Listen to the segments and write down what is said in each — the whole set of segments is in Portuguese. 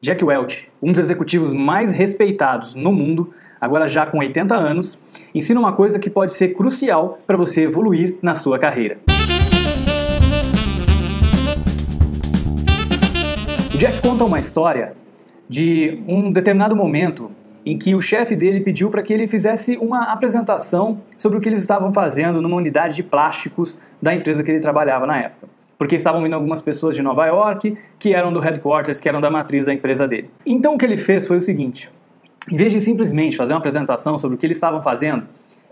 Jack Welch, um dos executivos mais respeitados no mundo, agora já com 80 anos, ensina uma coisa que pode ser crucial para você evoluir na sua carreira. O Jack conta uma história de um determinado momento em que o chefe dele pediu para que ele fizesse uma apresentação sobre o que eles estavam fazendo numa unidade de plásticos da empresa que ele trabalhava na época porque estavam vindo algumas pessoas de Nova York que eram do headquarters, que eram da matriz da empresa dele. Então o que ele fez foi o seguinte: em vez de simplesmente fazer uma apresentação sobre o que eles estavam fazendo,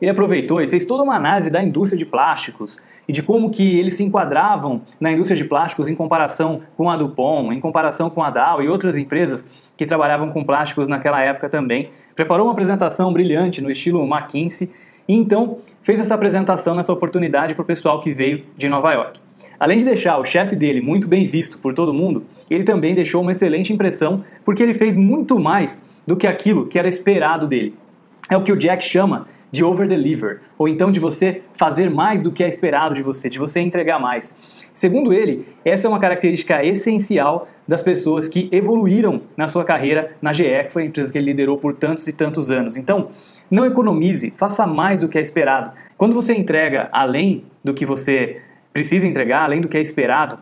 ele aproveitou e fez toda uma análise da indústria de plásticos e de como que eles se enquadravam na indústria de plásticos em comparação com a Dupont, em comparação com a Dow e outras empresas que trabalhavam com plásticos naquela época também. Preparou uma apresentação brilhante no estilo McKinsey e então fez essa apresentação nessa oportunidade para o pessoal que veio de Nova York. Além de deixar o chefe dele muito bem visto por todo mundo, ele também deixou uma excelente impressão porque ele fez muito mais do que aquilo que era esperado dele. É o que o Jack chama de over-deliver, ou então de você fazer mais do que é esperado de você, de você entregar mais. Segundo ele, essa é uma característica essencial das pessoas que evoluíram na sua carreira na GE, que foi a empresa que ele liderou por tantos e tantos anos. Então, não economize, faça mais do que é esperado. Quando você entrega além do que você precisa entregar, além do que é esperado,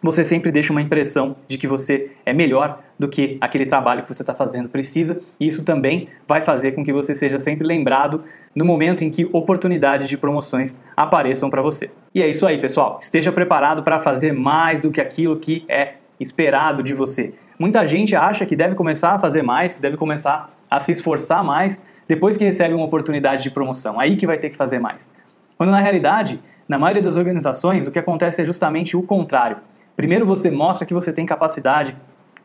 você sempre deixa uma impressão de que você é melhor do que aquele trabalho que você está fazendo precisa, e isso também vai fazer com que você seja sempre lembrado no momento em que oportunidades de promoções apareçam para você. E é isso aí, pessoal. Esteja preparado para fazer mais do que aquilo que é esperado de você. Muita gente acha que deve começar a fazer mais, que deve começar a se esforçar mais depois que recebe uma oportunidade de promoção. Aí que vai ter que fazer mais. Quando na realidade na maioria das organizações, o que acontece é justamente o contrário. Primeiro você mostra que você tem capacidade,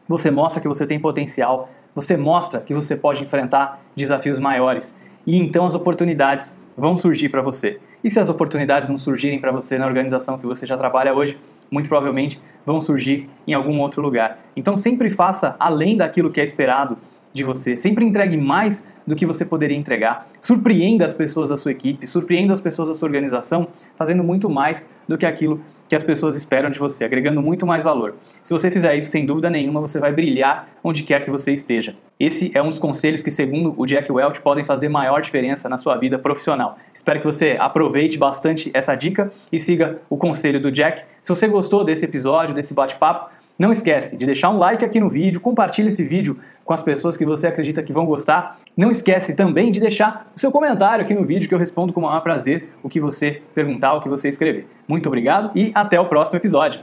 você mostra que você tem potencial, você mostra que você pode enfrentar desafios maiores. E então as oportunidades vão surgir para você. E se as oportunidades não surgirem para você na organização que você já trabalha hoje, muito provavelmente vão surgir em algum outro lugar. Então sempre faça além daquilo que é esperado de você. Sempre entregue mais do que você poderia entregar. Surpreenda as pessoas da sua equipe, surpreenda as pessoas da sua organização, fazendo muito mais do que aquilo que as pessoas esperam de você, agregando muito mais valor. Se você fizer isso, sem dúvida nenhuma, você vai brilhar onde quer que você esteja. Esse é um dos conselhos que, segundo o Jack Welch, podem fazer maior diferença na sua vida profissional. Espero que você aproveite bastante essa dica e siga o conselho do Jack. Se você gostou desse episódio, desse bate-papo, não esquece de deixar um like aqui no vídeo, compartilhe esse vídeo com as pessoas que você acredita que vão gostar. Não esquece também de deixar o seu comentário aqui no vídeo que eu respondo com o maior prazer o que você perguntar, o que você escrever. Muito obrigado e até o próximo episódio.